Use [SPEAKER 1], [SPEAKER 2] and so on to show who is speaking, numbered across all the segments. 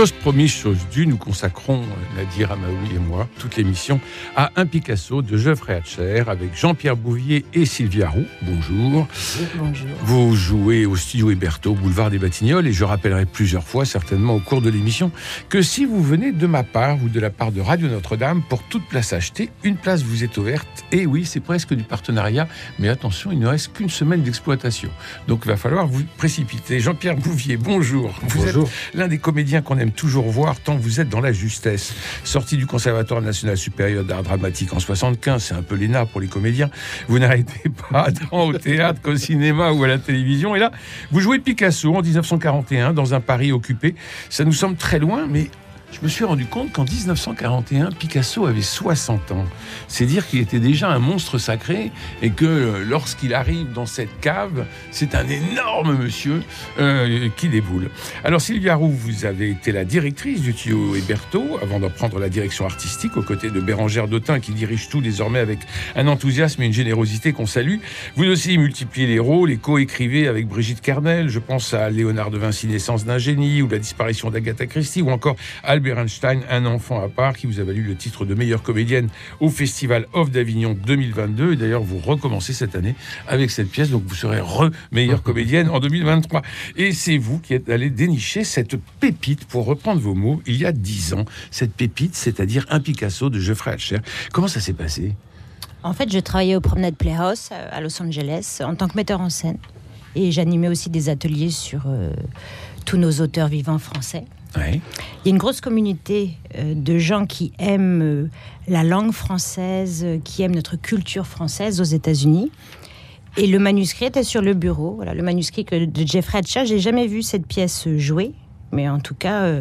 [SPEAKER 1] Chose promise, chose due, nous consacrons, Nadir Amaoui et moi, toute l'émission à un Picasso de Geoffrey Hatcher avec Jean-Pierre Bouvier et Sylvia Roux. Bonjour.
[SPEAKER 2] Bonjour.
[SPEAKER 1] Vous jouez au studio Héberto, boulevard des Batignolles, et je rappellerai plusieurs fois, certainement au cours de l'émission, que si vous venez de ma part ou de la part de Radio Notre-Dame, pour toute place achetée, une place vous est ouverte. Et oui, c'est presque du partenariat, mais attention, il ne reste qu'une semaine d'exploitation. Donc il va falloir vous précipiter. Jean-Pierre Bouvier, bonjour. Vous
[SPEAKER 3] Bonjour.
[SPEAKER 1] êtes l'un des comédiens qu'on aime toujours voir tant vous êtes dans la justesse. Sorti du Conservatoire national supérieur d'art dramatique en 75, c'est un peu l'ENA pour les comédiens. Vous n'arrêtez pas tant au théâtre qu'au cinéma ou à la télévision. Et là, vous jouez Picasso en 1941 dans un Paris occupé. Ça nous semble très loin, mais je me suis rendu compte qu'en 1941, Picasso avait 60 ans. C'est dire qu'il était déjà un monstre sacré et que euh, lorsqu'il arrive dans cette cave, c'est un énorme monsieur euh, qui déboule. Alors Sylvia Roux, vous avez été la directrice du tuyau Héberto avant d'en prendre la direction artistique aux côtés de Bérangère Dautin qui dirige tout désormais avec un enthousiasme et une générosité qu'on salue. Vous aussi multipliez les rôles et co-écrivez avec Brigitte Kernel. Je pense à Léonard de Vinci, Naissance d'un génie ou la disparition d'Agatha Christie ou encore Albert Einstein, Un enfant à part qui vous a valu le titre de meilleure comédienne au Festival Off d'Avignon 2022. Et d'ailleurs, vous recommencez cette année avec cette pièce, donc vous serez re-meilleure comédienne en 2023. Et c'est vous qui êtes allé dénicher cette pépite, pour reprendre vos mots, il y a dix ans. Cette pépite, c'est-à-dire un Picasso de Geoffrey Hatcher. Comment ça s'est passé?
[SPEAKER 2] En fait, je travaillais au Promenade Playhouse euh, à Los Angeles en tant que metteur en scène. Et j'animais aussi des ateliers sur euh, tous nos auteurs vivants français.
[SPEAKER 1] Ouais.
[SPEAKER 2] Il y a une grosse communauté euh, de gens qui aiment euh, la langue française, euh, qui aiment notre culture française aux États-Unis. Et le manuscrit était sur le bureau. Voilà, le manuscrit de Jeffrey Hatcher. J'ai jamais vu cette pièce jouer, mais en tout cas,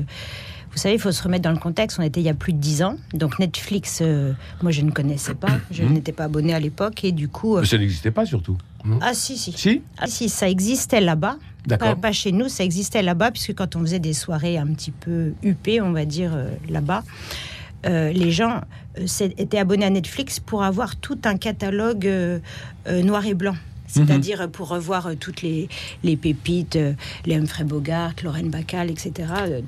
[SPEAKER 2] vous savez, il faut se remettre dans le contexte. On était il y a plus de dix ans, donc Netflix, euh, moi je ne connaissais pas, je
[SPEAKER 1] Mhm.
[SPEAKER 2] n'étais pas abonné à l'époque, et du coup, euh,
[SPEAKER 1] Mais ça n'existait pas surtout.
[SPEAKER 2] Ah si si,
[SPEAKER 1] Si
[SPEAKER 2] ah si, ça existait là-bas. Pas,
[SPEAKER 1] D'accord.
[SPEAKER 2] pas chez nous, ça existait là-bas, puisque quand on faisait des soirées un petit peu huppées, on va dire, euh, là-bas, euh, les gens euh, étaient abonnés à Netflix pour avoir tout un catalogue euh, noir et blanc. C'est-à-dire euh, pour revoir toutes les, les pépites, les Humphrey Bogart, Lorraine Bacall, etc.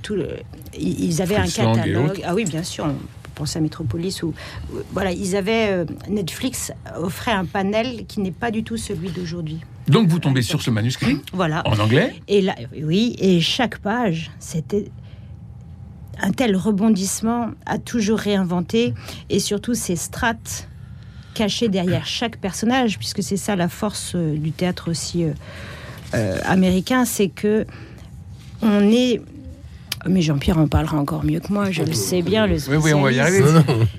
[SPEAKER 2] tout le- ils avaient
[SPEAKER 1] Fritz
[SPEAKER 2] un catalogue. Ah oui, bien sûr. On peut penser à Metropolis ou voilà, ils avaient euh, Netflix offrait un panel qui n'est pas du tout celui d'aujourd'hui.
[SPEAKER 1] Donc vous tombez sur ce manuscrit
[SPEAKER 2] Voilà.
[SPEAKER 1] en anglais
[SPEAKER 2] Et là, oui, et chaque page, c'était un tel rebondissement à toujours réinventer, et surtout ces strates cachées derrière chaque personnage, puisque c'est ça la force euh, du théâtre aussi euh, américain, c'est que on est. Mais Jean-Pierre en parlera encore mieux que moi, je le sais bien. Le
[SPEAKER 1] Oui, oui, on va y arriver.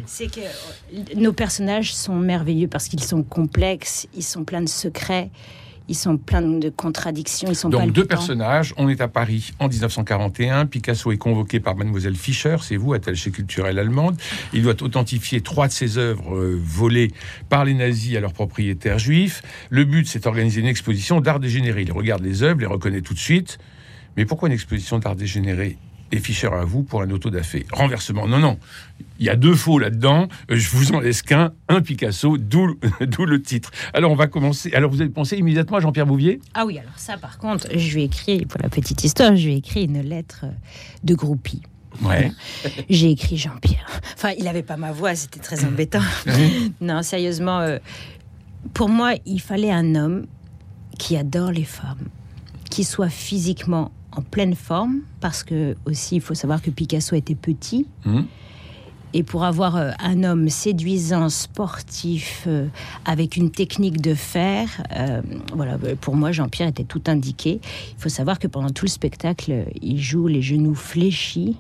[SPEAKER 2] c'est que euh, nos personnages sont merveilleux parce qu'ils sont complexes, ils sont pleins de secrets, ils sont pleins de contradictions, ils sont
[SPEAKER 1] Donc deux personnages, on est à Paris en 1941, Picasso est convoqué par mademoiselle Fischer, c'est vous, attachée culturelle allemande, il doit authentifier trois de ses œuvres euh, volées par les nazis à leurs propriétaires juifs. Le but c'est d'organiser une exposition d'art dégénéré. Il regarde les œuvres, les reconnaît tout de suite. Mais pourquoi une exposition d'art dégénéré et Fischer à vous pour un auto da fé. Renversement, non, non. Il y a deux faux là-dedans. Euh, Je vous en laisse qu'un, un Picasso, d'où d'où le titre. Alors, on va commencer. Alors, vous avez pensé immédiatement à Jean-Pierre Bouvier?
[SPEAKER 2] Ah oui, alors ça par contre, je lui ai écrit, pour la petite histoire, je lui ai écrit une lettre de groupie.
[SPEAKER 1] Ouais.
[SPEAKER 2] J'ai écrit Jean-Pierre. Enfin, il n'avait pas ma voix, c'était très embêtant. non, sérieusement, euh, pour moi, il fallait un homme qui adore les femmes, qui soit physiquement en pleine forme, parce que aussi, il faut savoir que Picasso était petit.
[SPEAKER 1] Mhm.
[SPEAKER 2] Et pour avoir euh, un homme séduisant, sportif, euh, avec une technique de fer, euh, voilà, pour moi, Jean-Pierre était tout indiqué. Il faut savoir que pendant tout le spectacle, il joue les genoux fléchis.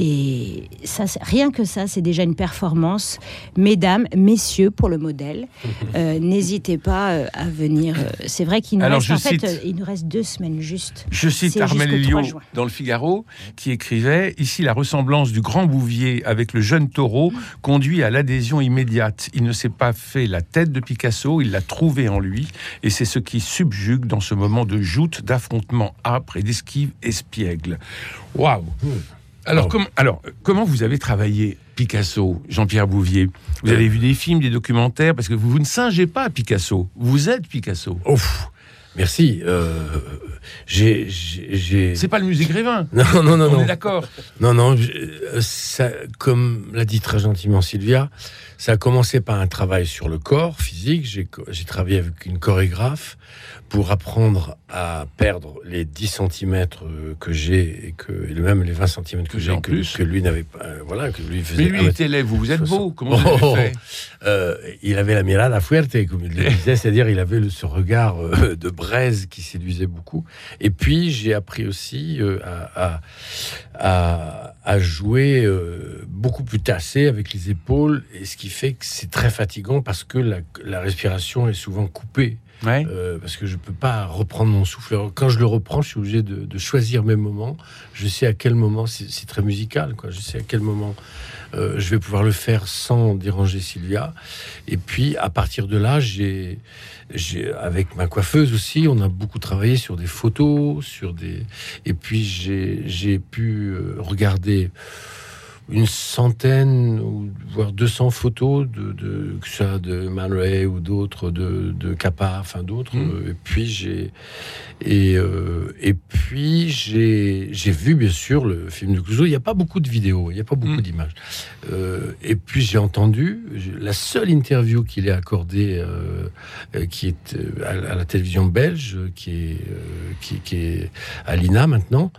[SPEAKER 2] Et ça, rien que ça, c'est déjà une performance. Mesdames, messieurs, pour le modèle, euh, n'hésitez pas euh, à venir. C'est vrai qu'il nous, reste, en fait, il nous reste deux semaines juste.
[SPEAKER 1] Je cite Armel Elio dans le Figaro qui écrivait Ici, la ressemblance du grand Bouvier avec le jeune taureau conduit à l'adhésion immédiate. Il ne s'est pas fait la tête de Picasso, il l'a trouvé en lui, et c'est ce qui subjugue dans ce moment de joute, d'affrontement âpre et d'esquive espiègle. Waouh alors, alors, comment vous avez travaillé Picasso, Jean-Pierre Bouvier? Vous avez vu des films, des documentaires? Parce que vous, vous ne singez pas Picasso. Vous êtes Picasso.
[SPEAKER 3] Ouf Merci. Euh, j'ai,
[SPEAKER 1] C'est pas le musée Grévin.
[SPEAKER 3] Non, non, non,
[SPEAKER 1] On
[SPEAKER 3] est
[SPEAKER 1] d'accord.
[SPEAKER 3] Non, non. Ça, comme l'a dit très gentiment Sylvia, ça a commencé par un travail sur le corps physique. J'ai, travaillé avec une chorégraphe pour apprendre à perdre les 10 cm que j'ai et que et même les 20 cm que, j'ai que, que, lui n'avait pas euh, voilà que lui
[SPEAKER 1] faisait mais lui était élève vous êtes beau comment vous avez oh, fait?
[SPEAKER 3] Euh, il avait la mirada fuerte comme il le disait c'est-à-dire il avait ce regard euh, de braise qui séduisait beaucoup et puis j'ai appris aussi à, à, à, jouer beaucoup plus tassé avec les épaules et ce qui fait que c'est très fatigant parce que la, la respiration est souvent coupée euh, parce que je peux pas reprendre mon souffle. quand je le reprends, je suis obligé de, choisir mes moments. Je sais à quel moment, c'est très musical, quoi. Je sais à quel moment euh, je vais pouvoir le faire sans déranger Sylvia. Et puis, à partir de là, j'ai, avec ma coiffeuse aussi, on a beaucoup travaillé sur des photos, sur des, et puis j'ai pu euh, regarder une centaine ou voire 200 photos de, de que ça de Man Ray ou d'autres de, de Kappa, enfin d'autres. Hmm. Et puis j'ai et euh, et puis j'ai j'ai vu bien sûr le film de Clouseau. Il n'y a pas beaucoup de vidéos, il n'y a pas beaucoup hmm. d'images. Euh, et puis j'ai entendu la seule interview qu'il ait accordée, euh, qui est à, la télévision belge, qui est qui, qui est à l'INA maintenant.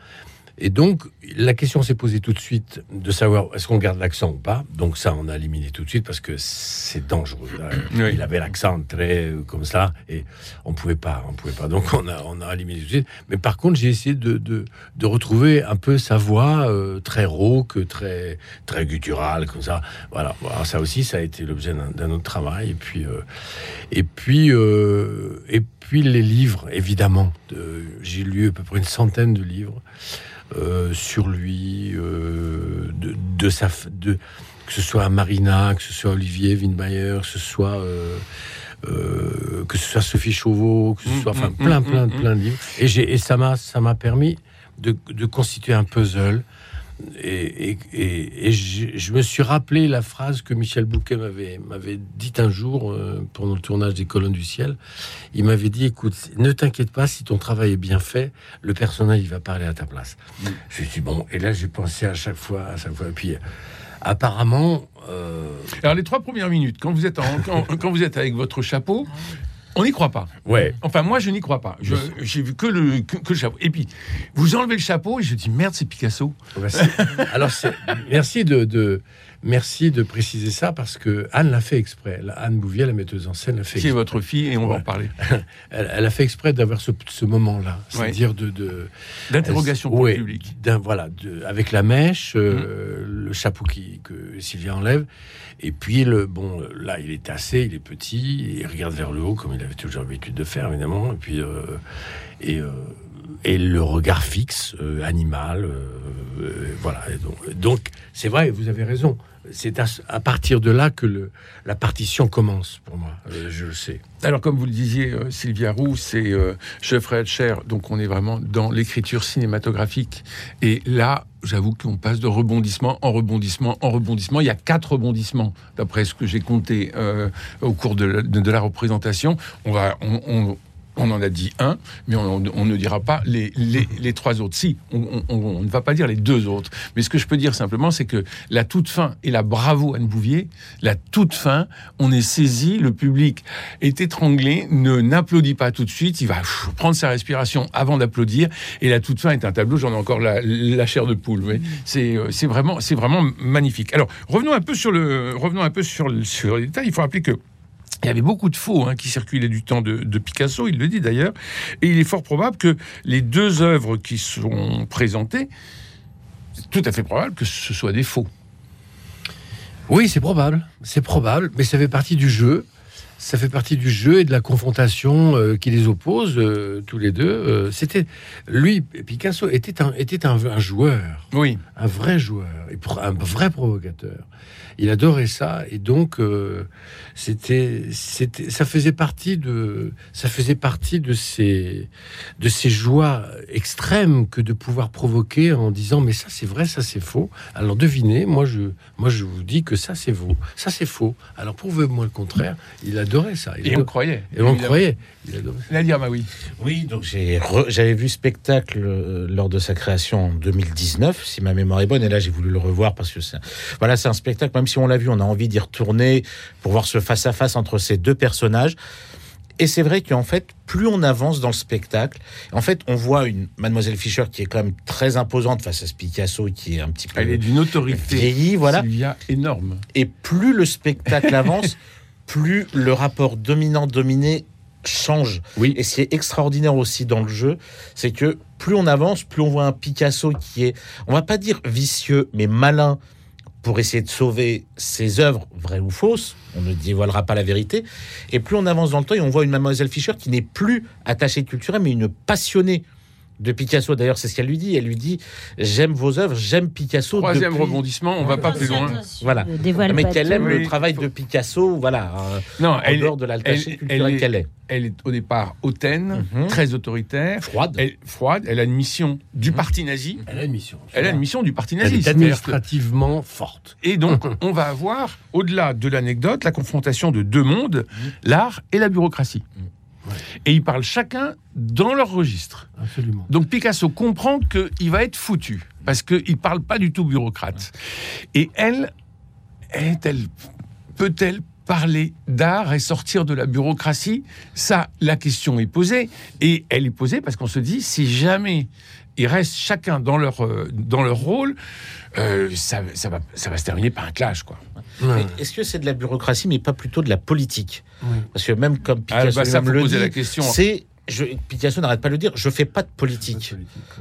[SPEAKER 3] Et donc, la question s'est posée tout de suite de savoir est-ce qu'on garde l'accent ou pas. Donc ça, on a éliminé tout de suite parce que c'est dangereux. Il avait l'accent très euh, comme ça et on pouvait pas, on pouvait pas. Donc on a, on a éliminé tout de suite. Mais par contre, j'ai essayé de, de, de, retrouver un peu sa voix euh, très rauque, très très gutturale comme ça. Voilà. Alors ça aussi, ça a été l'objet d'un autre travail. Et puis euh, et puis et puis les livres, évidemment. J'ai lu à peu près une centaine de livres. Euh, sur lui, euh, de, de, sa, de, que ce soit Marina, que ce soit Olivier Windmeyer, que ce soit euh, que ce soit Sophie Chauveau, que ce mm, soit enfin mm, plein, mm, plein, plein de livres. Et, et ça m'a ça m'a permis de, de, constituer un puzzle et, je, me suis rappelé la phrase que Michel Bouquet m'avait, m'avait dit un jour euh, pendant le tournage des Colonnes du Ciel. Il m'avait dit Écoute, ne t'inquiète pas, si ton travail est bien fait, le personnage il va parler à ta place. Mm. Je suis bon, et là j'ai pensé à chaque fois, à chaque fois. Et puis apparemment. Euh,
[SPEAKER 1] Alors les trois premières minutes, quand vous êtes, quand, quand, vous êtes avec votre chapeau, on n'y croit pas.
[SPEAKER 3] Ouais.
[SPEAKER 1] Enfin, moi, je n'y crois pas. J'ai vu que le, que, le chapeau. Et puis, vous enlevez le chapeau et je dis merde, c'est Picasso.
[SPEAKER 3] Alors, merci de, de, merci de préciser ça parce que Anne l'a fait exprès. Anne Bouvier, la metteuse en scène, l'a fait.
[SPEAKER 1] Qui est votre fille et on va en parler.
[SPEAKER 3] elle, a fait exprès d'avoir ce, ce moment-là, c'est-à-dire de,
[SPEAKER 1] d'interrogation pour le public.
[SPEAKER 3] Voilà, avec la mèche, euh, mm. le chapeau qui, que Sylvia enlève. Et puis, le, bon, là, il est tassé, il est petit, il regarde vers le haut, comme il avait toujours l'habitude de faire, évidemment. Et puis, euh, et, euh, et le regard fixe, euh, animal, voilà. donc, c'est vrai, vous avez raison c'est à, partir de là que la partition commence pour moi, euh, je le sais.
[SPEAKER 1] Alors comme vous le disiez, euh, Sylvia Roux, c'est euh, Geoffrey Cher, donc on est vraiment dans l'écriture cinématographique. Et là, j'avoue qu'on passe de rebondissement en rebondissement en rebondissement. Il y a quatre rebondissements, d'après ce que j'ai compté au cours de la, de, la, représentation. On va, on, on en a dit un, mais on, ne dira pas les, les, trois autres. Si, on, ne va pas dire les deux autres. Mais ce que je peux dire simplement, c'est que la toute fin, et la bravo Anne Bouvier, la toute fin, on est saisi, le public est étranglé, ne n'applaudit pas tout de suite, il va prendre sa respiration avant d'applaudir, et la toute fin est un tableau, j'en ai encore la, chair de poule. Euh, c'est vraiment, vraiment magnifique. Alors, revenons un peu sur le, revenons un peu sur, sur les. Il faut rappeler que il y avait beaucoup de faux hein, qui circulaient du temps de, Picasso, il le dit d'ailleurs, et il est fort probable que les deux œuvres qui sont présentées c'est tout à fait probable que ce soit des faux.
[SPEAKER 3] Oui, c'est probable, c'est probable, mais ça fait partie du jeu. Ça fait partie du jeu et de la confrontation euh, qui les oppose euh, tous les deux. Euh, C'était lui, Picasso était un était un, un joueur,
[SPEAKER 1] Oui.
[SPEAKER 3] un vrai joueur, et pro- un vrai provocateur. Il adorait ça et donc c'était c'était ça faisait partie de ça faisait partie de ces de ces joies extrêmes que de pouvoir provoquer en disant mais ça c'est vrai ça c'est faux. Alors devinez, moi je moi je vous dis que ça c'est faux, ça c'est faux. Alors prouvez-moi le contraire. Il adorait ça. Il
[SPEAKER 1] Et on
[SPEAKER 3] adorait-
[SPEAKER 1] croyait.
[SPEAKER 3] et on croyait. Il adorait ça.
[SPEAKER 1] Nadia Maoui.
[SPEAKER 4] Oui, donc j'ai re- j'avais vu spectacle euh, lors de sa création en 2019, si ma mémoire est bonne, et là j'ai voulu le revoir parce que c'est voilà, c'est un spectacle. Même si on l'a vu, on a envie d'y retourner pour voir ce face à face entre ces deux personnages. Et c'est vrai qu'en fait, plus on avance dans le spectacle, en fait, on voit une Mademoiselle Fischer qui est quand même très imposante face à ce Picasso qui est un petit peu
[SPEAKER 1] Elle est d'une autorité.
[SPEAKER 4] vieilli, voilà.
[SPEAKER 1] Sylvia, énorme.
[SPEAKER 4] Et plus le spectacle avance, plus le rapport dominant-dominé change.
[SPEAKER 1] Oui.
[SPEAKER 4] Et ce qui est extraordinaire aussi dans le jeu, c'est que plus on avance, plus on voit un Picasso qui est, on va pas dire vicieux, mais malin pour essayer de sauver ses œuvres, vraies ou fausses. On ne dévoilera pas la vérité. Et plus on avance dans le temps, et on voit une Mademoiselle Fischer qui n'est plus attachée culturelle, mais une passionnée de Picasso. D'ailleurs, c'est ce qu'elle lui dit. Elle lui dit J'aime vos œuvres, j'aime Picasso.
[SPEAKER 1] Troisième
[SPEAKER 4] depuis-
[SPEAKER 1] rebondissement, on va pas plus loin.
[SPEAKER 4] Voilà. Mais qu'elle aime le travail de Picasso, voilà, euh,
[SPEAKER 1] Non,
[SPEAKER 4] en
[SPEAKER 1] elle,
[SPEAKER 4] dehors de
[SPEAKER 1] elle-
[SPEAKER 4] culturelle
[SPEAKER 1] elle est-
[SPEAKER 4] qu'elle est.
[SPEAKER 1] elle est au départ hautaine,
[SPEAKER 4] Mhm.
[SPEAKER 1] très autoritaire,
[SPEAKER 4] Froide.
[SPEAKER 1] elle, froide, elle a une mission du parti nazi.
[SPEAKER 3] Elle a une mission.
[SPEAKER 1] Elle a une mission du parti
[SPEAKER 3] Elle
[SPEAKER 1] nazi.
[SPEAKER 3] est
[SPEAKER 1] c'est-à-dire que-
[SPEAKER 3] administrativement forte.
[SPEAKER 1] Et donc, on va avoir, au-delà de l'anecdote, la confrontation de deux mondes, l'art et la bureaucratie. Et ils parlent chacun dans leur registre.
[SPEAKER 3] Absolument.
[SPEAKER 1] Donc Picasso comprend qu'il va être foutu, parce qu'il ne parle pas du tout bureaucrate. Et elle, est-elle, peut-elle parler d'art et sortir de la bureaucratie? Ça, la question est posée. Et elle est posée parce qu'on se dit, si jamais ils restent chacun dans leur, euh, dans leur rôle, euh, ça, ça, va, ça va se terminer par un clash, quoi.
[SPEAKER 4] Est-ce que c'est de la bureaucratie, mais pas plutôt de la politique?
[SPEAKER 3] Oui.
[SPEAKER 4] Parce que même comme
[SPEAKER 1] Ah,
[SPEAKER 4] Picasso
[SPEAKER 1] bah, ça, faut
[SPEAKER 4] le dit,
[SPEAKER 1] la question.
[SPEAKER 4] c'est je, Picasso n'arrête pas de le dire. Je fais pas de politique.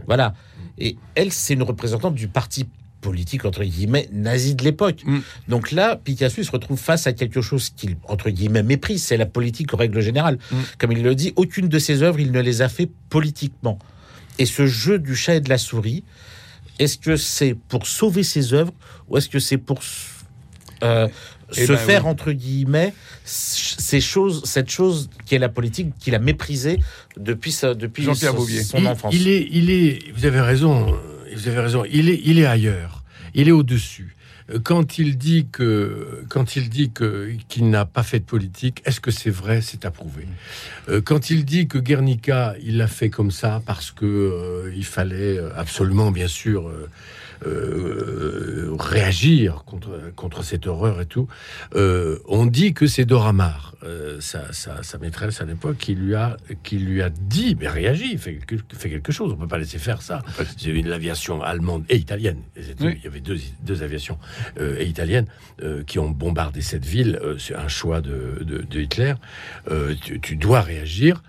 [SPEAKER 4] Voilà. Et elle, c'est une représentante du parti politique entre guillemets nazi de l'époque.
[SPEAKER 1] Mm.
[SPEAKER 4] Donc là, Picasso il se retrouve face à quelque chose qu'il entre guillemets méprise, c'est la politique en règle générale.
[SPEAKER 1] Mm.
[SPEAKER 4] Comme il le dit, aucune de ses œuvres il ne les a fait politiquement. Et ce jeu du chat et de la souris, est-ce que c'est pour sauver ses œuvres ou est-ce que c'est pour euh,
[SPEAKER 1] Eh
[SPEAKER 4] se
[SPEAKER 1] ben
[SPEAKER 4] faire
[SPEAKER 1] oui.
[SPEAKER 4] entre guillemets ces choses, cette chose qui est la politique qu'il a méprisée depuis sa, depuis
[SPEAKER 1] Jean-Pierre
[SPEAKER 4] son, son
[SPEAKER 3] il,
[SPEAKER 4] enfance.
[SPEAKER 3] il est, il est, vous avez raison, vous avez raison. Il est, il est ailleurs. Il est au-dessus. Euh, Quand il dit que, quand il dit que qu'il n'a pas fait de politique, est-ce que c'est vrai? C'est approuvé. Euh, Quand il dit que Guernica, il l'a fait comme ça parce que euh, il fallait euh, absolument, bien sûr. euh, euh, réagir contre, contre cette horreur et tout. Euh, on dit que c'est Dora Maar, euh, sa, sa, sa maîtresse à l'époque, qui lui a qui lui a dit mais réagis, fais, quelque- fais quelque chose. On peut pas laisser faire ça. C'est une l'aviation allemande et italienne.
[SPEAKER 1] Oui.
[SPEAKER 3] Il y avait deux, deux aviations euh, et italiennes euh, qui ont bombardé cette ville. Euh, c'est un choix de, de, de Hitler. Tu, tu dois réagir.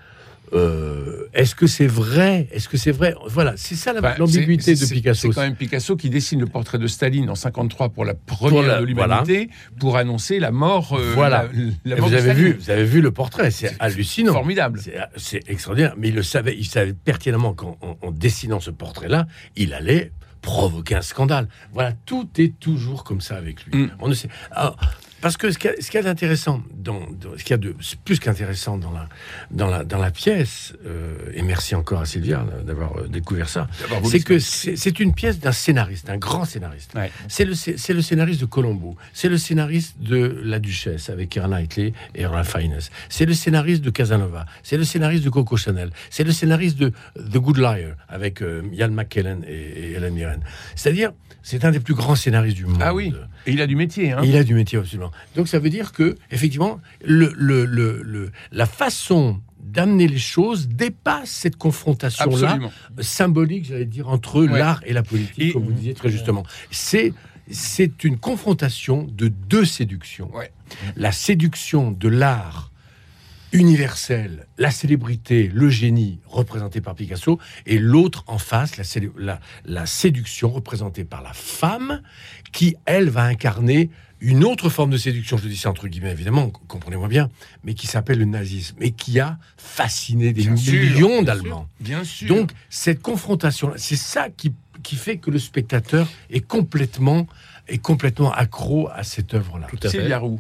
[SPEAKER 3] Euh, Est-ce que c'est vrai? Est-ce que c'est vrai? Voilà, c'est ça
[SPEAKER 1] Enfin,
[SPEAKER 3] l'ambiguïté de Picasso.
[SPEAKER 1] C'est quand même Picasso qui dessine le portrait de Staline en 53 pour la première
[SPEAKER 3] la-
[SPEAKER 1] de l'humanité pour annoncer la mort. euh,
[SPEAKER 3] Voilà.
[SPEAKER 1] la- la mort
[SPEAKER 3] vous avez
[SPEAKER 1] Staline.
[SPEAKER 3] vu, vous avez vu le portrait, c'est hallucinant.
[SPEAKER 1] Formidable.
[SPEAKER 3] C'est- C'est extraordinaire, mais il le savait, il savait pertinemment qu'en en, en dessinant ce portrait-là, il allait provoquer un scandale. Voilà, tout est toujours comme ça avec lui.
[SPEAKER 1] Mm.
[SPEAKER 3] On ne sait. Alors, parce que ce qu'il y a, y d'intéressant, dans, dans- ce qu'il y a de plus qu'intéressant dans la, dans la, dans la pièce, euh, et merci encore à Sylvia d'avoir euh, découvert ça, c'est que c'est une pièce d'un scénariste, d'un grand scénariste.
[SPEAKER 1] Ouais.
[SPEAKER 3] C'est le, scénariste de Colombo. C'est le scénariste de La Duchesse avec Keira Knightley et Ralph Fiennes. C'est le scénariste de Casanova. C'est le scénariste de Coco Chanel. C'est le scénariste de The Good Liar avec euh, Ian McKellen et, et Helen Mirren. C'est-à-dire, c'est un des plus grands scénaristes du monde.
[SPEAKER 1] Ah oui, et il a du métier. Hein.
[SPEAKER 3] Et il a du métier absolument. Donc ça veut dire que effectivement, le, le, le, le- la façon d'amener les choses dépasse cette confrontation-là symbolique, j'allais dire, entre
[SPEAKER 1] Ouais.
[SPEAKER 3] l'art et la politique,
[SPEAKER 1] Et-
[SPEAKER 3] comme vous disiez très justement. C'est c'est une confrontation de deux séductions.
[SPEAKER 1] Ouais.
[SPEAKER 3] La séduction de l'art universel, la célébrité, le génie représenté par Picasso, et l'autre en face, la, célé- la- la séduction représentée par la femme, qui, elle, va incarner une autre forme de séduction, je dis ça entre guillemets évidemment, comprenez-moi bien, mais qui s'appelle le nazisme, et qui a fasciné des
[SPEAKER 1] Bien sûr,
[SPEAKER 3] millions
[SPEAKER 1] bien
[SPEAKER 3] d'Allemands.
[SPEAKER 1] Bien sûr.
[SPEAKER 3] Donc, cette confrontation, c'est ça qui, qui fait que le spectateur est complètement, est complètement accro à cette œuvre-là.
[SPEAKER 4] Tout à
[SPEAKER 1] c'est
[SPEAKER 4] fait.
[SPEAKER 1] Yarou.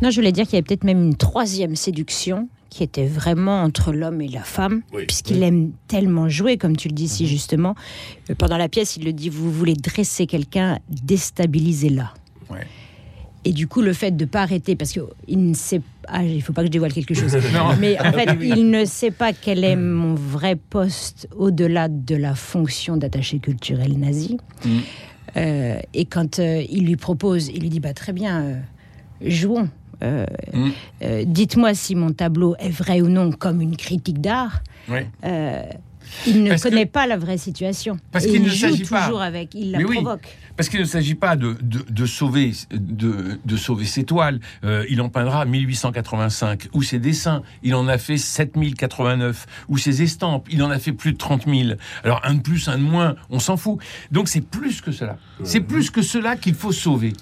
[SPEAKER 2] Non, je voulais dire qu'il y avait peut-être même une troisième séduction qui était vraiment entre l'homme et la femme,
[SPEAKER 3] Oui,
[SPEAKER 2] puisqu'il
[SPEAKER 3] oui.
[SPEAKER 2] Aime tellement jouer, comme tu le dis si justement. Euh, Pendant la pièce, il le dit, vous voulez dresser quelqu'un, déstabilisez-la.
[SPEAKER 1] Ouais.
[SPEAKER 2] Et du coup, le fait de ne pas arrêter, parce qu'il ne sait ah, il faut pas que je dévoile quelque chose. Mais en fait, il ne sait pas quel est mon vrai poste au-delà de la fonction d'attaché culturel nazi.
[SPEAKER 1] Mm.
[SPEAKER 2] Euh, et quand euh, il lui propose, il lui dit bah, très bien, euh, jouons.
[SPEAKER 1] Mm.
[SPEAKER 2] Dites-moi si mon tableau est vrai ou non comme une critique d'art.
[SPEAKER 1] Ouais.
[SPEAKER 2] Il ne
[SPEAKER 1] Parce que-
[SPEAKER 2] connaît pas la vraie situation.
[SPEAKER 1] Parce qu'il
[SPEAKER 2] il
[SPEAKER 1] ne
[SPEAKER 2] joue
[SPEAKER 1] s'agit pas-
[SPEAKER 2] toujours avec, il la
[SPEAKER 1] oui.
[SPEAKER 2] provoque.
[SPEAKER 1] Parce qu'il ne s'agit pas de, de, de sauver, de, de sauver ses toiles. Euh, il en peindra 1885. Ou ses dessins, il en a fait 7089. Ou ses estampes, il en a fait plus de 30 000. Alors un de plus, un de moins, on s'en fout. Donc c'est plus que cela. C'est plus que cela qu'il faut sauver.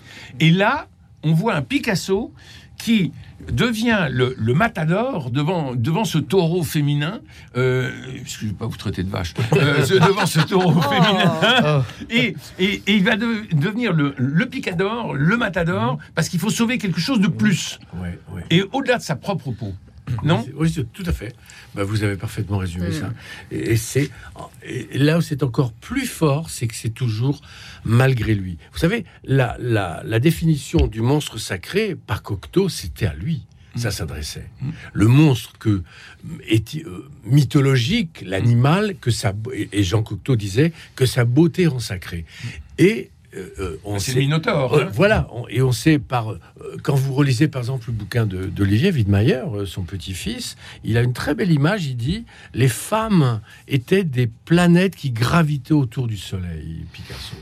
[SPEAKER 1] Et là, on voit un Picasso qui devient le, le matador devant, devant ce taureau féminin, euh, parce que je ne vais pas vous traiter de vache, euh, devant ce taureau féminin, et, et- et il va de- devenir le, le picador, le matador, parce qu'il faut sauver quelque chose de plus,
[SPEAKER 3] Ouais, ouais.
[SPEAKER 1] et au-delà de sa propre peau. Non
[SPEAKER 3] Oui, tout à fait. Bah, vous avez parfaitement résumé
[SPEAKER 2] Mm.
[SPEAKER 3] ça. Et, et c'est là où c'est encore plus fort, c'est que c'est toujours malgré lui. Vous savez, la, la, la définition du monstre sacré par Cocteau, c'était à lui. Ça s'adressait. Le monstre que est euh, mythologique, l'animal que sa et Jean Cocteau disait que sa beauté rend sacré. Et on
[SPEAKER 1] C'est
[SPEAKER 3] sait-
[SPEAKER 1] le Minotaure.
[SPEAKER 3] euh,
[SPEAKER 1] hein.
[SPEAKER 3] voilà, on- et on sait par euh, quand vous relisez par exemple le bouquin de- d'Olivier euh, son petit-fils, il a une très belle image. Il dit les femmes étaient des planètes qui gravitaient autour du Soleil, Picasso.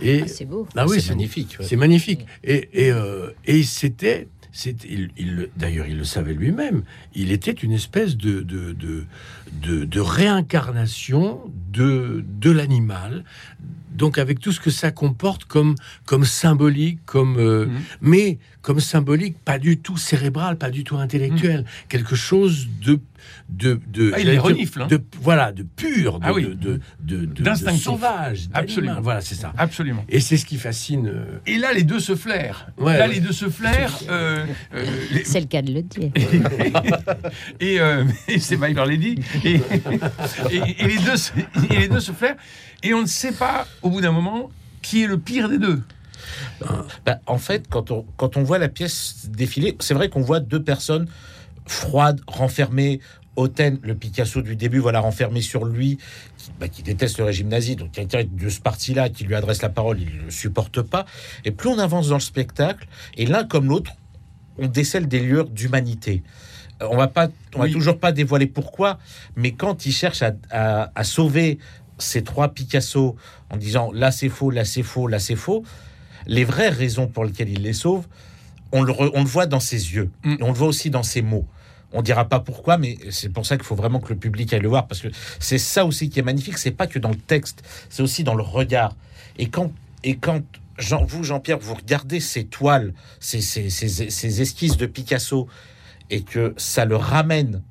[SPEAKER 3] Et
[SPEAKER 2] Ah, c'est beau.
[SPEAKER 3] ah oui,
[SPEAKER 4] c'est magnifique. ouais.
[SPEAKER 3] c'est magnifique. Et, et, euh, et c'était, c'était il, il le- d'ailleurs, il le savait lui-même. Il était une espèce de, de, de, de, de réincarnation de, de l'animal. Donc, avec tout ce que ça comporte comme, comme symbolique, comme, euh,
[SPEAKER 1] Mhm.
[SPEAKER 3] mais comme symbolique, pas du tout cérébral, pas du tout intellectuel. Quelque chose de. De, de
[SPEAKER 1] Ah, il les renifle, hein.
[SPEAKER 3] de- Voilà, de pur, de,
[SPEAKER 1] Ah oui.
[SPEAKER 3] de, de, de, de- de
[SPEAKER 1] D'instinctif.
[SPEAKER 3] sauvage.
[SPEAKER 1] Absolument.
[SPEAKER 3] Voilà, c'est ça.
[SPEAKER 1] Absolument.
[SPEAKER 3] Et c'est ce qui fascine. euh,
[SPEAKER 1] Et là, les deux se flairent.
[SPEAKER 3] Ouais,
[SPEAKER 1] là,
[SPEAKER 3] ouais.
[SPEAKER 1] les deux se flairent. euh, euh, les-
[SPEAKER 2] C'est le cas de le dire.
[SPEAKER 1] et, euh, et c'est Byler Lady. Et, et- et les deux, se- et les deux se flairent. Et on ne sait pas, au bout d'un moment, qui est le pire des deux.
[SPEAKER 4] Bah, en fait, quand on, quand on voit la pièce défiler, c'est vrai qu'on voit deux personnes froides, renfermées. Hauten, le Picasso du début, voilà, renfermé sur lui, qui, bah, qui déteste le régime nazi. Donc, quelqu'un de ce parti-là qui lui adresse la parole, il ne le supporte pas. Et plus on avance dans le spectacle, et l'un comme l'autre, on décèle des lueurs d'humanité. Euh, On va pas, on
[SPEAKER 1] Oui.
[SPEAKER 4] va toujours pas dévoiler pourquoi, mais quand il cherche à, à- à sauver ces trois Picasso en disant là c'est faux, là c'est faux, là c'est faux, les vraies raisons pour lesquelles il les sauve, on le, re- on le voit dans ses yeux,
[SPEAKER 1] Mm.
[SPEAKER 4] et on le voit aussi dans ses mots. On dira pas pourquoi, mais c'est pour ça qu'il faut vraiment que le public aille le voir, parce que c'est ça aussi qui est magnifique. C'est pas que dans le texte, c'est aussi dans le regard. Et quand, et quand Jean, vous, Jean-Pierre, vous regardez ces toiles, ces, ces, ces- ces esquisses de Picasso, et que ça le ramène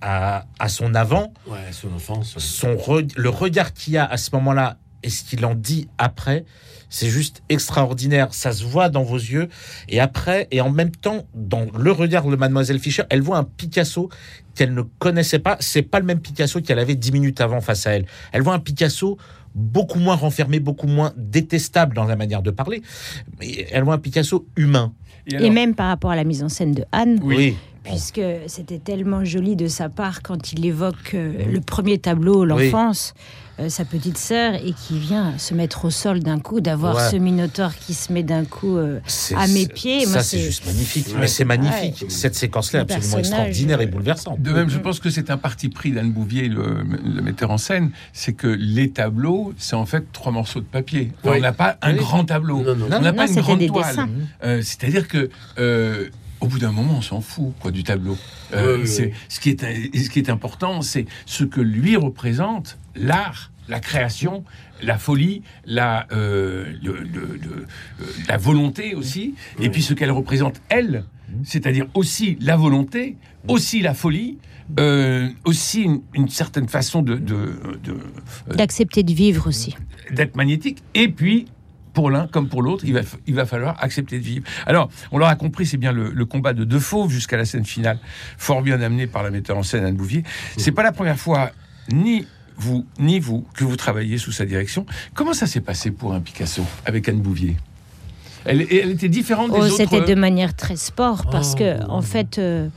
[SPEAKER 4] à, à son avant,
[SPEAKER 3] Ouais, son enfance.
[SPEAKER 4] son re- le regard qu'il y a à ce moment-là et ce qu'il en dit après, c'est juste extraordinaire. Ça se voit dans vos yeux. Et après, et en même temps, dans le regard de Mademoiselle Fischer, elle voit un Picasso qu'elle ne connaissait pas. C'est pas le même Picasso qu'elle avait dix minutes avant face à elle. Elle voit un Picasso beaucoup moins renfermé, beaucoup moins détestable dans la manière de parler. Mais elle voit un Picasso humain.
[SPEAKER 1] Et
[SPEAKER 2] même par rapport à la mise en scène de Anne,
[SPEAKER 1] Oui.
[SPEAKER 2] puisque c'était tellement joli de sa part quand il évoque euh, le premier tableau, l'enfance, euh, sa petite sœur, et qui vient se mettre au sol d'un coup, d'avoir
[SPEAKER 4] Ouais.
[SPEAKER 2] ce minotaure qui se met d'un coup euh, à mes pieds.
[SPEAKER 4] Ça, c'est juste magnifique.
[SPEAKER 3] Ouais.
[SPEAKER 4] Mais c'est magnifique.
[SPEAKER 2] Ouais.
[SPEAKER 4] Cette séquence-là,
[SPEAKER 2] Le
[SPEAKER 4] absolument extraordinaire et
[SPEAKER 2] euh,
[SPEAKER 4] bouleversante.
[SPEAKER 1] De même, je pense que c'est un parti pris d'Anne Bouvier, le, le metteur en scène, c'est que les tableaux, c'est en fait trois morceaux de papier. Enfin,
[SPEAKER 3] Oui.
[SPEAKER 1] On n'a pas un
[SPEAKER 4] Oui.
[SPEAKER 1] grand tableau.
[SPEAKER 3] Non, non.
[SPEAKER 1] On n'a
[SPEAKER 2] Non,
[SPEAKER 1] pas une grande toile. Euh, C'est-à-dire que, euh, au bout d'un moment, on s'en fout quoi, du tableau. Euh. Ce, qui est, ce qui est important, c'est ce que lui représente, l'art, la création, la folie, la, euh, le- le- le- euh, la volonté aussi, et puis ce qu'elle représente, elle, c'est-à-dire aussi la volonté, aussi la folie, euh, aussi une, une certaine façon de- de- de,
[SPEAKER 2] D'accepter de vivre aussi.
[SPEAKER 1] d'être magnétique. Et puis, pour l'un comme pour l'autre, il va, il va falloir accepter de vivre. Alors, on l'aura compris, c'est bien le, le combat de deux fauves jusqu'à la scène finale, fort bien amené par la metteur en scène Anne Bouvier. C'est pas la première fois, ni vous, ni vous, que vous travaillez sous sa direction. Comment ça s'est passé pour un Picasso avec Anne Bouvier? Elle, elle était différente des
[SPEAKER 2] Oh,
[SPEAKER 1] autres.
[SPEAKER 2] C'était de manière très sport parce
[SPEAKER 3] Oh.
[SPEAKER 2] que en fait, euh,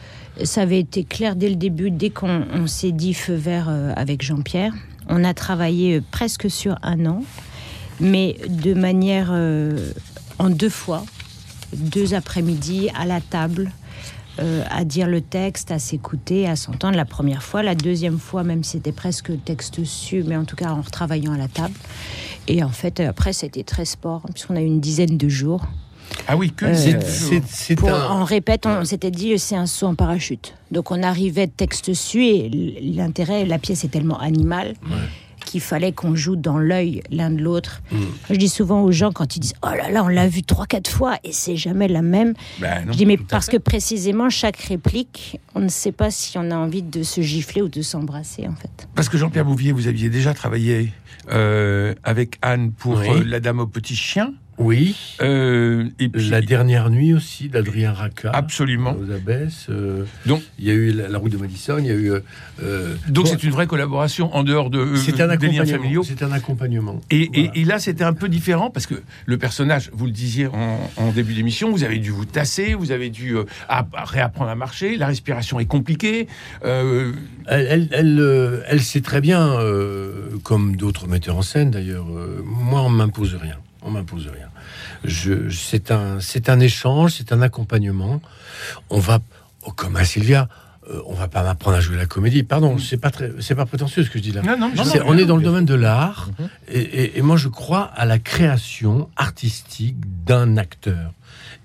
[SPEAKER 2] ça avait été clair dès le début, dès qu'on on s'est dit feu vert euh, avec Jean-Pierre. On a travaillé euh, presque sur un an, mais de manière euh, en deux fois, deux après-midi à la table. euh, à dire le texte, à s'écouter, à s'entendre la première fois. La deuxième fois, même si c'était presque texte su, mais en tout cas en retravaillant à la table. Et en fait, après, c'était très sport, puisqu'on a eu une dizaine de jours.
[SPEAKER 1] Ah oui, que
[SPEAKER 2] Euh,
[SPEAKER 1] c'est-
[SPEAKER 3] C'est- c'est
[SPEAKER 2] Pour,
[SPEAKER 3] un-
[SPEAKER 2] En répète, on s'était dit c'est un saut en parachute. Donc on arrivait texte su et l'intérêt, la pièce est tellement animale qu'il fallait qu'on joue dans l'œil l'un de l'autre.
[SPEAKER 3] Mm.
[SPEAKER 2] Je dis souvent aux gens quand ils disent oh là là on l'a vu trois quatre fois et c'est jamais la même.
[SPEAKER 1] Ben non,
[SPEAKER 2] je dis mais parce que précisément chaque réplique, on ne sait pas si on a envie de se gifler ou de s'embrasser en fait.
[SPEAKER 1] Parce que Jean-Pierre Bouvier, vous aviez déjà travaillé euh, avec Anne pour
[SPEAKER 3] Oui.
[SPEAKER 1] euh, La Dame au petit chien.
[SPEAKER 3] Oui.
[SPEAKER 1] Euh, et puis,
[SPEAKER 3] La dernière nuit aussi d'Adrien Raca.
[SPEAKER 1] absolument.
[SPEAKER 3] Aux Abbesses. euh,
[SPEAKER 1] Donc-
[SPEAKER 3] il y a eu la, la route de Madison, il y a eu. euh,
[SPEAKER 1] Donc
[SPEAKER 3] bon,
[SPEAKER 1] c'est une vraie collaboration en dehors de
[SPEAKER 3] c'est un
[SPEAKER 1] des liens
[SPEAKER 3] accompagnement.
[SPEAKER 1] familiaux.
[SPEAKER 3] C'est un accompagnement.
[SPEAKER 1] Et, et-
[SPEAKER 3] Voilà.
[SPEAKER 1] et là, c'était un peu différent parce que le personnage, vous le disiez en, en début d'émission, vous avez dû vous tasser, vous avez dû app- réapprendre à marcher, la respiration est compliquée.
[SPEAKER 3] Elle, elle, elle, elle sait très bien, comme d'autres metteurs en scène d'ailleurs, moi on m'impose rien. On m'impose rien. Je, c'est un, c'est un échange, c'est un accompagnement. On va, oh, comme à Sylvia, euh, on va pas m'apprendre à jouer la comédie. Pardon, c'est pas très, c'est pas prétentieux ce que je dis là.
[SPEAKER 1] non, non, je-
[SPEAKER 3] on est dans le domaine de l'art,
[SPEAKER 4] Mhm.
[SPEAKER 3] et, et- et moi je crois à la création artistique d'un acteur,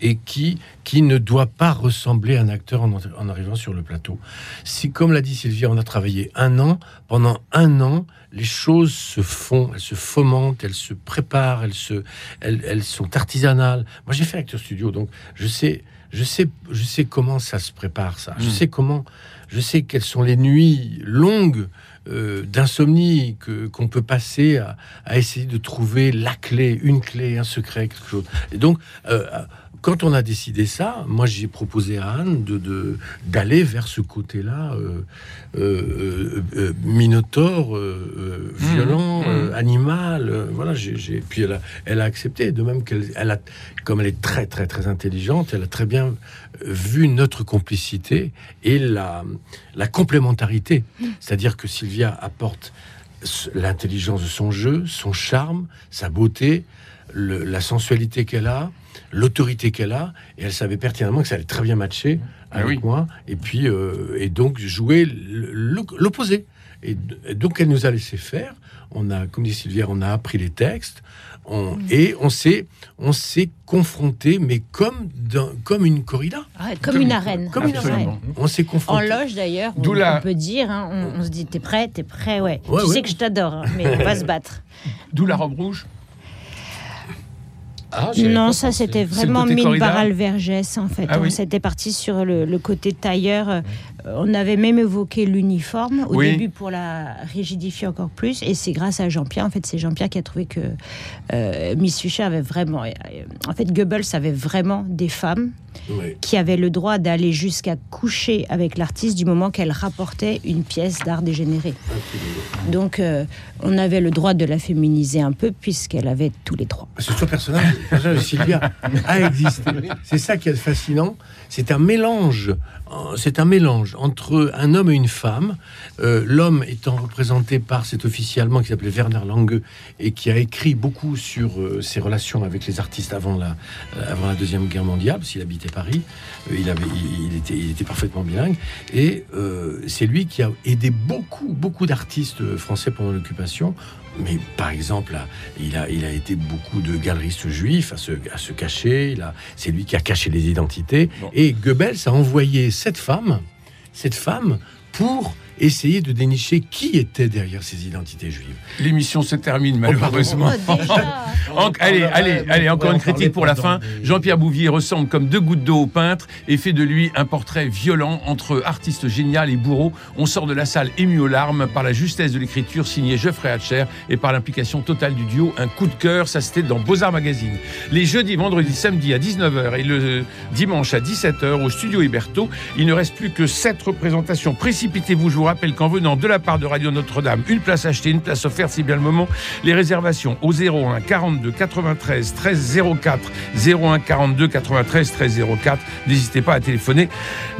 [SPEAKER 3] et qui, qui ne doit pas ressembler à un acteur en, en arrivant sur le plateau. Si, comme l'a dit Sylvia, on a travaillé un an, pendant un an, les choses se font, elles se fomentent, elles se préparent, elles, se, elles, elles sont artisanales. Moi j'ai fait acteur studio, donc je sais, je sais, je sais comment ça se prépare, ça. Je
[SPEAKER 1] Mm.
[SPEAKER 3] sais comment, je sais quelles sont les nuits longues euh, d'insomnie que qu'on peut passer à, à essayer de trouver la clé, une clé, un secret, quelque chose. Et donc, euh, quand on a décidé ça, moi j'ai proposé à Anne de d'aller vers ce côté-là, euh, euh, minotaure, violent,
[SPEAKER 1] Mmh, mmh.
[SPEAKER 3] animal. voilà, j'ai, puis elle a, elle a accepté. De même qu'elle, elle a, comme elle est très très très intelligente, elle a très bien vu notre complicité et la la complémentarité. C'est-à-dire que Sylvia apporte l'intelligence de son jeu, son charme, sa beauté, le- la sensualité qu'elle a, l'autorité qu'elle a, et elle savait pertinemment que ça allait très bien matcher
[SPEAKER 1] Ah
[SPEAKER 3] avec
[SPEAKER 1] oui.
[SPEAKER 3] moi, et puis euh, et donc jouer l'opposé. Et, donc elle nous a laissé faire. On a, comme dit Sylvia, on a appris les textes, on, et on s'est on s'est confronté, mais comme dans- comme une corrida,
[SPEAKER 2] Ouais, comme une arène.
[SPEAKER 3] comme une arène. On s'est
[SPEAKER 2] En
[SPEAKER 3] confronté.
[SPEAKER 2] loge d'ailleurs, on,
[SPEAKER 1] D'où la-
[SPEAKER 2] on peut dire, hein, on, on se dit t'es prêt, t'es prêt, ouais.
[SPEAKER 3] Ouais,
[SPEAKER 2] tu
[SPEAKER 3] ouais.
[SPEAKER 2] sais que je t'adore, hein, mais on va se battre.
[SPEAKER 1] D'où la robe rouge.
[SPEAKER 4] Ah,
[SPEAKER 2] Non, ça c'était vraiment mine Barral Vergès en fait.
[SPEAKER 1] Ah
[SPEAKER 2] on s'était parti sur le, le côté tailleur. Euh, On avait même évoqué l'uniforme au
[SPEAKER 1] Oui.
[SPEAKER 2] début pour la rigidifier encore plus. Et c'est grâce à Jean-Pierre. En fait, c'est Jean-Pierre qui a trouvé que euh, Miss Fischer avait vraiment. euh, en fait, Goebbels avait vraiment des femmes Qui avaient le droit d'aller jusqu'à coucher avec l'artiste du moment qu'elle rapportait une pièce d'art dégénéré. Donc, euh, on avait le droit de la féminiser un peu puisqu'elle avait tous les
[SPEAKER 3] que ce personnage, le personnage de Sylvia a existé. C'est ça qui est fascinant. C'est un mélange. C'est un mélange entre un homme et une femme, euh, l'homme étant représenté par cet officier allemand qui s'appelait Werner Lange et qui a écrit beaucoup sur euh, ses relations avec les artistes avant la, euh, avant la Deuxième Guerre mondiale, parce qu'il habitait Paris, il, avait, il, était, il était parfaitement bilingue, et c'est lui qui a aidé beaucoup, beaucoup d'artistes français pendant l'occupation. Mais par exemple, il a, il a été beaucoup de galeristes juifs à se, à se cacher. C'est lui qui a caché les identités.
[SPEAKER 1] Bon.
[SPEAKER 3] Et Goebbels a envoyé cette femme, cette femme, pour essayer de dénicher qui était derrière ces identités juives.
[SPEAKER 1] L'émission se termine malheureusement.
[SPEAKER 2] Oh, déjà.
[SPEAKER 1] En- allez, allez, allez, encore une critique pour la fin. Jean-Pierre Bouvier ressemble comme deux gouttes d'eau au peintre et fait de lui un portrait violent entre artiste génial et bourreau. On sort de la salle ému aux larmes par la justesse de l'écriture signée Geoffrey Hatcher et par l'implication totale du duo. Un coup de cœur, ça c'était dans Beaux-Arts Magazine. Les jeudis, vendredis, samedis à 19h et le dimanche à 17h au studio Héberto. Il ne reste plus que sept représentations. Précipitez-vous, je vous rappelle qu'en venant de la part de Radio Notre-Dame, une place achetée, une place offerte, c'est bien le moment. Les réservations au 01 42 93 13 04 01 42 93 13 04. N'hésitez pas à téléphoner.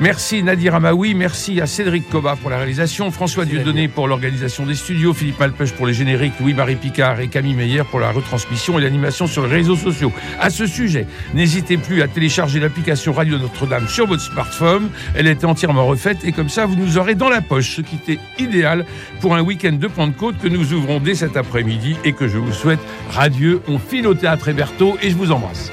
[SPEAKER 1] Merci Nadir Amaoui, merci à Cédric Coba pour la réalisation, François Dieudonné pour l'organisation des studios, Philippe Malpeuch pour les génériques, Louis-Marie Picard et Camille Meyer pour la retransmission et l'animation sur les réseaux sociaux. À ce sujet, n'hésitez plus à télécharger l'application Radio Notre-Dame sur votre smartphone. Elle est entièrement refaite et comme ça, vous nous aurez dans la poche, ce qui était idéal pour un week-end de Pentecôte que nous ouvrons dès cet après-midi et que je vous souhaite radieux. On file au théâtre Héberto et je vous embrasse.